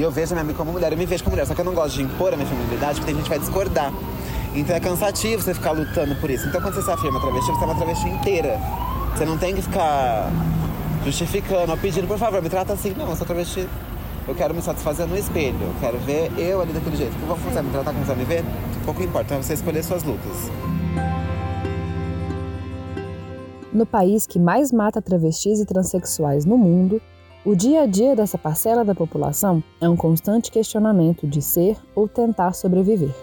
E eu vejo minha amiga como mulher, eu me vejo como mulher, só que eu não gosto de impor a minha feminilidade, porque tem gente que vai discordar. Então é cansativo você ficar lutando por isso. Então quando você se afirma travesti, você é uma travesti inteira. Você não tem que ficar justificando ou pedindo, por favor, me trata assim. Não, eu sou travesti. Eu quero me satisfazer no espelho. Eu quero ver eu ali daquele jeito. Como você me tratar como você me ver? Pouco importa, é você escolher suas lutas. No país que mais mata travestis e transexuais no mundo, o dia a dia dessa parcela da população é um constante questionamento de ser ou tentar sobreviver.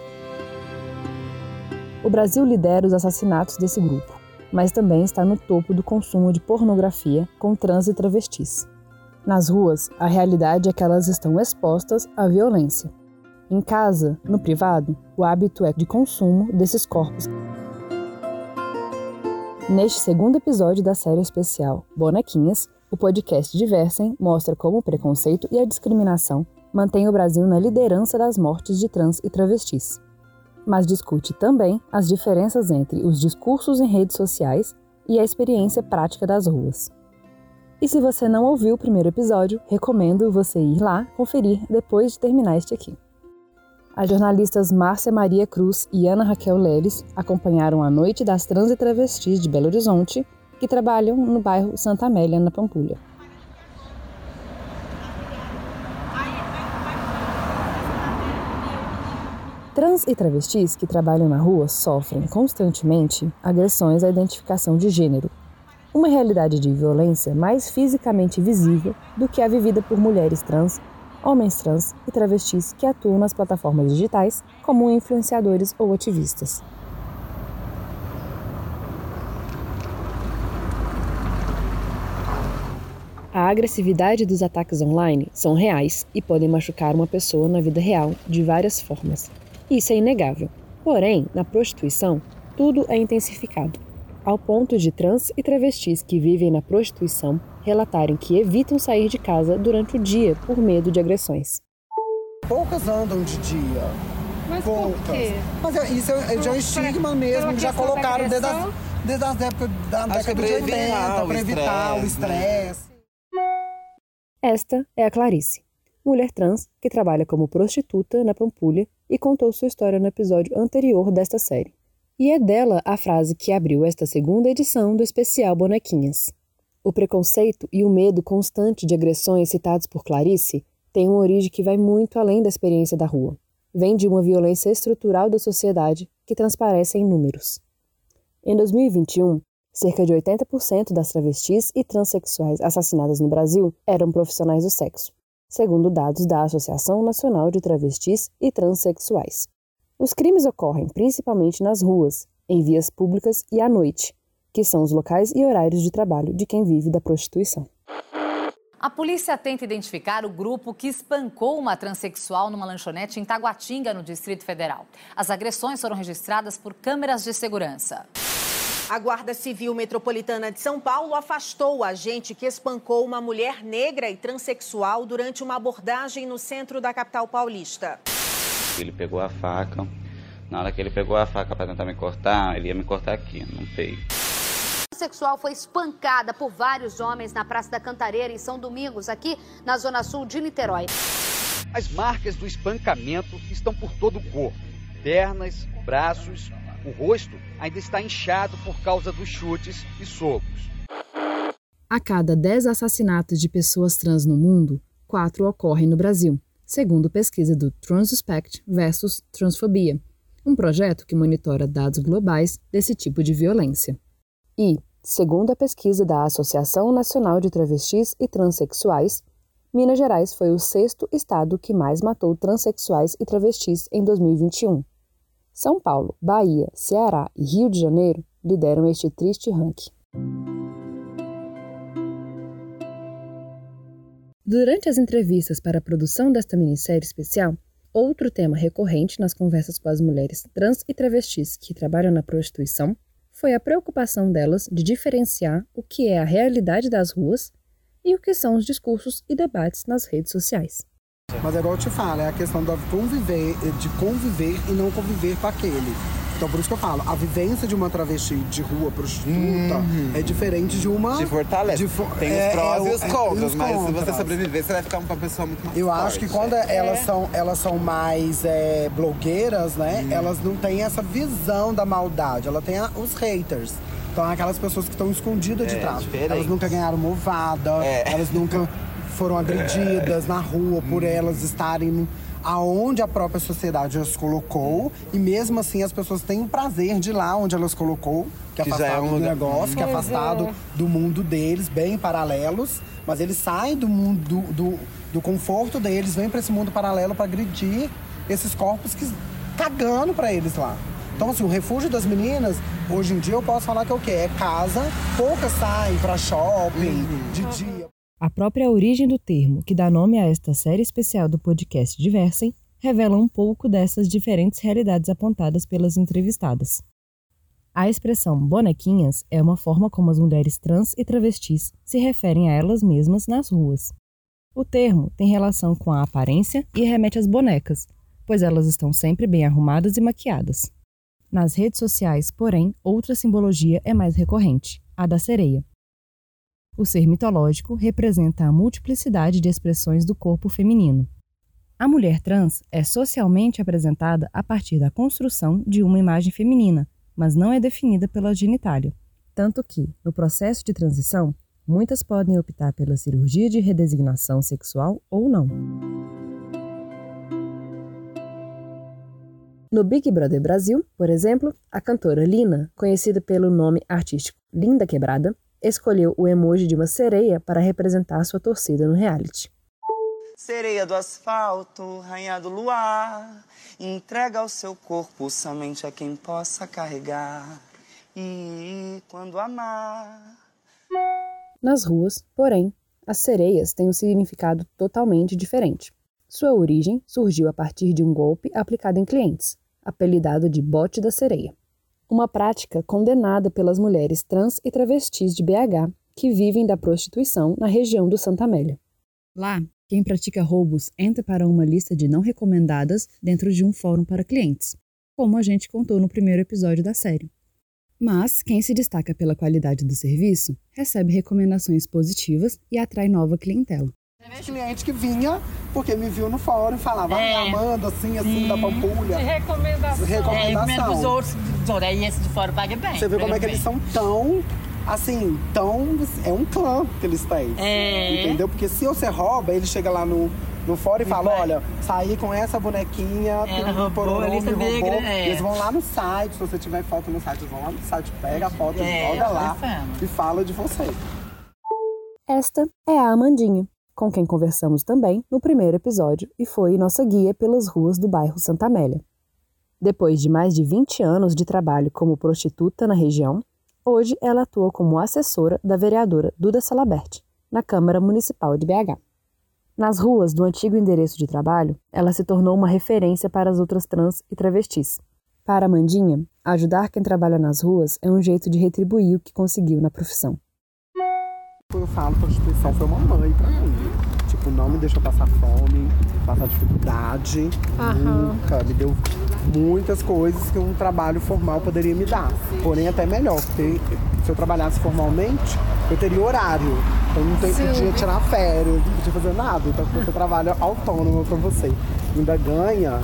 O Brasil lidera os assassinatos desse grupo, mas também está no topo do consumo de pornografia com trans e travestis. Nas ruas, a realidade é que elas estão expostas à violência. Em casa, no privado, o hábito é de consumo desses corpos. Neste segundo episódio da série especial Bonequinhas, o podcast Diversem mostra como o preconceito e a discriminação mantêm o Brasil na liderança das mortes de trans e travestis mas discute também as diferenças entre os discursos em redes sociais e a experiência prática das ruas. E se você não ouviu o primeiro episódio, recomendo você ir lá conferir depois de terminar este aqui. As jornalistas Márcia Maria Cruz e Ana Raquel Leles acompanharam a Noite das Trans e Travestis de Belo Horizonte, que trabalham no bairro Santa Amélia, na Pampulha. Trans e travestis que trabalham na rua sofrem constantemente agressões à identificação de gênero, uma realidade de violência mais fisicamente visível do que a vivida por mulheres trans, homens trans e travestis que atuam nas plataformas digitais como influenciadores ou ativistas. A agressividade dos ataques online são reais e podem machucar uma pessoa na vida real de várias formas. Isso é inegável. Porém, na prostituição, tudo é intensificado, ao ponto de trans e travestis que vivem na prostituição relatarem que evitam sair de casa durante o dia por medo de agressões. Poucas andam de dia. Mas Poucas. por quê? Mas é, isso é, já é estigma mesmo, que já colocaram desde as, desde as épocas da Acho que década é de pra 80, evitar o para evitar o estresse, né? estresse. Esta é a Clarice, mulher trans que trabalha como prostituta na Pampulha e contou sua história no episódio anterior desta série. E é dela a frase que abriu esta segunda edição do especial Bonequinhas. O preconceito e o medo constante de agressões citados por Clarice têm uma origem que vai muito além da experiência da rua. Vem de uma violência estrutural da sociedade que transparece em números. Em 2021, cerca de 80% das travestis e transexuais assassinadas no Brasil eram profissionais do sexo, segundo dados da Associação Nacional de Travestis e Transsexuais. Os crimes ocorrem principalmente nas ruas, em vias públicas e à noite, que são os locais e horários de trabalho de quem vive da prostituição. A polícia tenta identificar o grupo que espancou uma transexual numa lanchonete em Taguatinga, no Distrito Federal. As agressões foram registradas por câmeras de segurança. A Guarda Civil Metropolitana de São Paulo afastou o agente que espancou uma mulher negra e transexual durante uma abordagem no centro da capital paulista. Ele pegou a faca. Na hora que ele pegou a faca para tentar me cortar, ele ia me cortar aqui, no peito. A sexual foi espancada por vários homens na Praça da Cantareira, em São Domingos, aqui na zona sul de Niterói. As marcas do espancamento estão por todo o corpo: pernas, braços, o rosto ainda está inchado por causa dos chutes e socos. A cada 10 assassinatos de pessoas trans no mundo, 4 ocorrem no Brasil, segundo pesquisa do Transuspect versus Transfobia, um projeto que monitora dados globais desse tipo de violência. E, segundo a pesquisa da Associação Nacional de Travestis e Transsexuais, Minas Gerais foi o sexto estado que mais matou transexuais e travestis em 2021. São Paulo, Bahia, Ceará e Rio de Janeiro lideram este triste ranking. Durante as entrevistas para a produção desta minissérie especial, outro tema recorrente nas conversas com as mulheres trans e travestis que trabalham na prostituição foi a preocupação delas de diferenciar o que é a realidade das ruas e o que são os discursos e debates nas redes sociais. Mas é igual eu te falo, é a questão do conviver, de conviver e não conviver com aquele. Então por isso que eu falo, a vivência de uma travesti de rua prostituta é diferente de uma. De fortaleza. de fo- Tem é, os prós é, e os é, contras, mas se você contras. sobreviver, você vai ficar uma pessoa muito mais Eu forte. acho que quando elas são, elas são mais é, blogueiras, né? Hum. Elas não têm essa visão da maldade. Ela tem a- os haters. Então, aquelas pessoas que estão escondidas de É, trás. diferente. Elas nunca ganharam movada, É. elas nunca foram agredidas na rua por elas estarem no- aonde a própria sociedade as colocou. E mesmo assim, as pessoas têm o prazer de ir lá onde elas colocou, que é Que é afastado um do lugar- negócio, que é afastado do mundo deles, bem paralelos. Mas eles saem do mundo do, do, do conforto deles, vêm para esse mundo paralelo para agredir esses corpos que cagando para eles lá. Então, assim, o refúgio das meninas, hoje em dia eu posso falar que é o quê? É casa, poucas saem para shopping de dia. A própria origem do termo, que dá nome a esta série especial do podcast Diversem, revela um pouco dessas diferentes realidades apontadas pelas entrevistadas. A expressão bonequinhas é uma forma como as mulheres trans e travestis se referem a elas mesmas nas ruas. O termo tem relação com a aparência e remete às bonecas, pois elas estão sempre bem arrumadas e maquiadas. Nas redes sociais, porém, outra simbologia é mais recorrente, a da sereia. O ser mitológico representa a multiplicidade de expressões do corpo feminino. A mulher trans é socialmente apresentada a partir da construção de uma imagem feminina, mas não é definida pela genitália. Tanto que, no processo de transição, muitas podem optar pela cirurgia de redesignação sexual ou não. No Big Brother Brasil, por exemplo, a cantora Lina, conhecida pelo nome artístico Linda Quebrada, escolheu o emoji de uma sereia para representar sua torcida no reality. Sereia do asfalto, rainha do luar, entrega o seu corpo somente a quem possa carregar. E quando amar. Nas ruas, porém, as sereias têm um significado totalmente diferente. Sua origem surgiu a partir de um golpe aplicado em clientes, apelidado de bote da sereia. Uma prática condenada pelas mulheres trans e travestis de BH que vivem da prostituição na região do Santa Amélia. Lá, quem pratica roubos entra para uma lista de não recomendadas dentro de um fórum para clientes, como a gente contou no primeiro episódio da série. Mas quem se destaca pela qualidade do serviço recebe recomendações positivas e atrai nova clientela. Cliente que vinha porque me viu no fórum e falava, É. ah, Amanda, assim, assim, da Pampulha. Recomendação. Recomendação. É, dos outros. Aí esse de fora paga bem. Você vê como é que eles são tão, assim, tão. É um clã que eles têm. É. Entendeu? Porque se você rouba, ele chega lá no, no fórum e fala: vai. olha, saí com essa bonequinha, Ela roubou, pororô, a lista me roubou. negra, é. Eles vão lá no site, se você tiver foto no site, eles vão lá no site, pega a foto, É, joga lá fama. e fala de você. Esta é a Amandinha, com quem conversamos também no primeiro episódio e foi nossa guia pelas ruas do bairro Santa Amélia. Depois de mais de 20 anos de trabalho como prostituta na região, hoje ela atua como assessora da vereadora Duda Salabert, na Câmara Municipal de BH. Nas ruas do antigo endereço de trabalho, ela se tornou uma referência para as outras trans e travestis. Para Amandinha, ajudar quem trabalha nas ruas é um jeito de retribuir o que conseguiu na profissão. Eu falo, prostituição foi uma mãe pra mim. Tipo, não me deixou passar fome, passar dificuldade. Nunca. Me deu muitas coisas que um trabalho formal poderia me dar. Porém, até melhor, porque se eu trabalhasse formalmente, eu teria horário. Então não tem, podia tirar férias, não podia fazer nada. Então você trabalha autônomo pra você. Ainda ganha,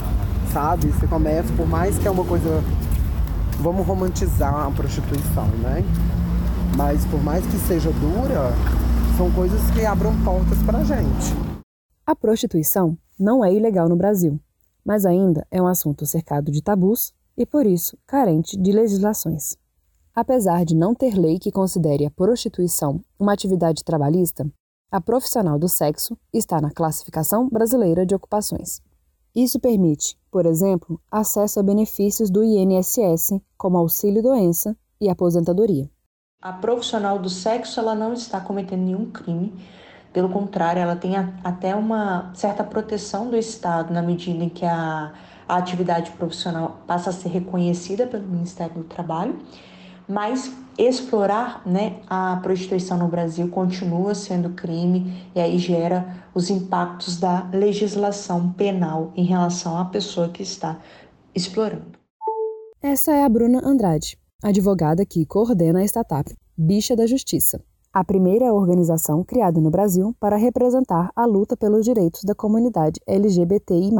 sabe? Você começa, por mais que é uma coisa. Vamos romantizar a prostituição, né? Mas por mais que seja dura, são coisas que abram portas pra gente. A prostituição não é ilegal no Brasil, mas ainda é um assunto cercado de tabus e, por isso, carente de legislações. Apesar de não ter lei que considere a prostituição uma atividade trabalhista, a profissional do sexo está na Classificação Brasileira de Ocupações. Isso permite, por exemplo, acesso a benefícios do INSS, como auxílio-doença e aposentadoria. A profissional do sexo ela não está cometendo nenhum crime, pelo contrário, ela tem a- até uma certa proteção do Estado na medida em que a, a atividade profissional passa a ser reconhecida pelo Ministério do Trabalho, mas explorar né, a prostituição no Brasil continua sendo crime e aí gera os impactos da legislação penal em relação à pessoa que está explorando. Essa é a Bruna Andrade, advogada que coordena a startup Bicha da Justiça, a primeira organização criada no Brasil para representar a luta pelos direitos da comunidade LGBTI.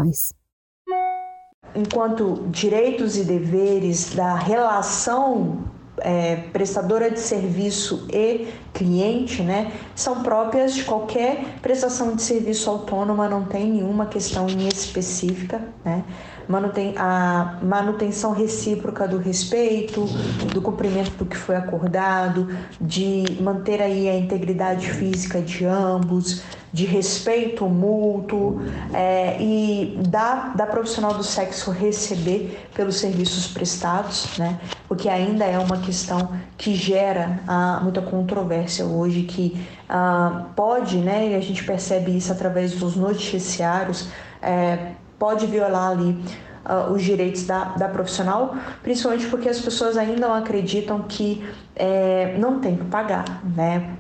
Enquanto direitos e deveres da relação é, prestadora de serviço e cliente, né, são próprias de qualquer prestação de serviço autônoma, não tem nenhuma questão específica, né? manuten a manutenção recíproca do respeito, do cumprimento do que foi acordado, de manter aí a integridade física de ambos, de respeito mútuo é, e da, da profissional do sexo receber pelos serviços prestados, né? Porque ainda é uma questão que gera ah, muita controvérsia hoje, que ah, pode, né? E a gente percebe isso através dos noticiários. É, pode violar ali uh, os direitos da, da profissional, principalmente porque as pessoas ainda não acreditam que é, não tem que pagar, né?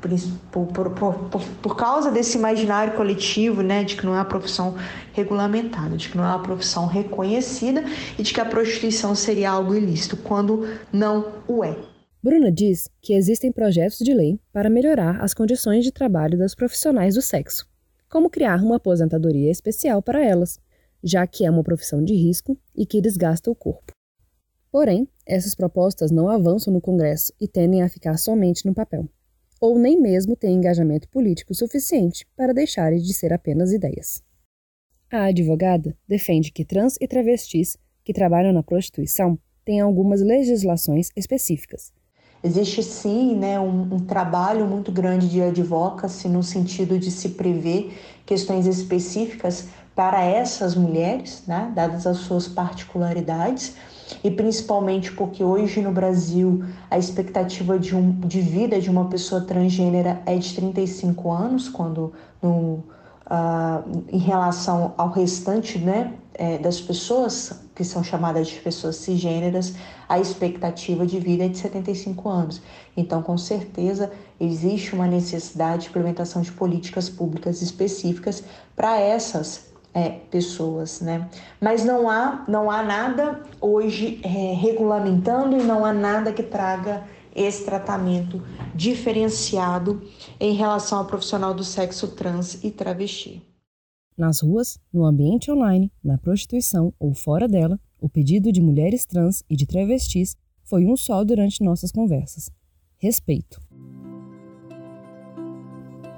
Por, por, por, por, causa desse imaginário coletivo, né? De que não é uma profissão regulamentada, de que não é uma profissão reconhecida e de que a prostituição seria algo ilícito, quando não o é. Bruna diz que existem projetos de lei para melhorar as condições de trabalho das profissionais do sexo, como criar uma aposentadoria especial para elas, já que é uma profissão de risco e que desgasta o corpo. Porém, essas propostas não avançam no Congresso e tendem a ficar somente no papel, ou nem mesmo têm engajamento político suficiente para deixarem de ser apenas ideias. A advogada defende que trans e travestis que trabalham na prostituição têm algumas legislações específicas. Existe sim né, um, um trabalho muito grande de advocacy no sentido de se prever questões específicas para essas mulheres, né, dadas as suas particularidades, e principalmente porque hoje no Brasil a expectativa de, um, de vida de uma pessoa transgênera é de 35 anos, quando no, uh, em relação ao restante né, é, das pessoas que são chamadas de pessoas cisgêneras, a expectativa de vida é de 75 anos. Então, com certeza, existe uma necessidade de implementação de políticas públicas específicas para essas é, pessoas, né? Mas não há, não há nada hoje é, regulamentando e não há nada que traga esse tratamento diferenciado em relação ao profissional do sexo trans e travesti. Nas ruas, no ambiente online, na prostituição ou fora dela, o pedido de mulheres trans e de travestis foi um só durante nossas conversas: respeito.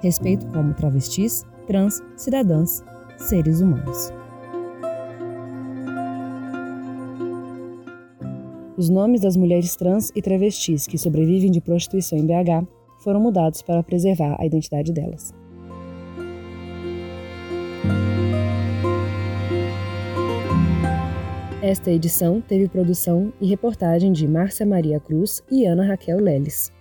Respeito como travestis, trans, cidadãs seres humanos. Os nomes das mulheres trans e travestis que sobrevivem de prostituição em BH foram mudados para preservar a identidade delas. Esta edição teve produção e reportagem de Márcia Maria Cruz e Ana Raquel Leles.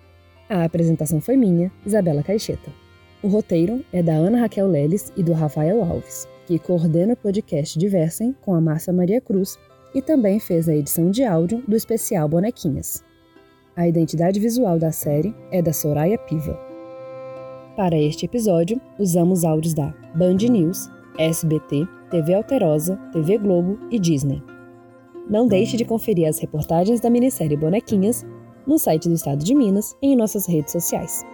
A apresentação foi minha, Isabela Caixeta. O roteiro é da Ana Raquel Leles e do Rafael Alves, que coordena o podcast Diversem com a Márcia Maria Cruz e também fez a edição de áudio do especial Bonequinhas. A identidade visual da série é da Soraya Piva. Para este episódio, usamos áudios da Band News, SBT, TV Alterosa, TV Globo e Disney. Não deixe de conferir as reportagens da minissérie Bonequinhas no site do Estado de Minas e em nossas redes sociais.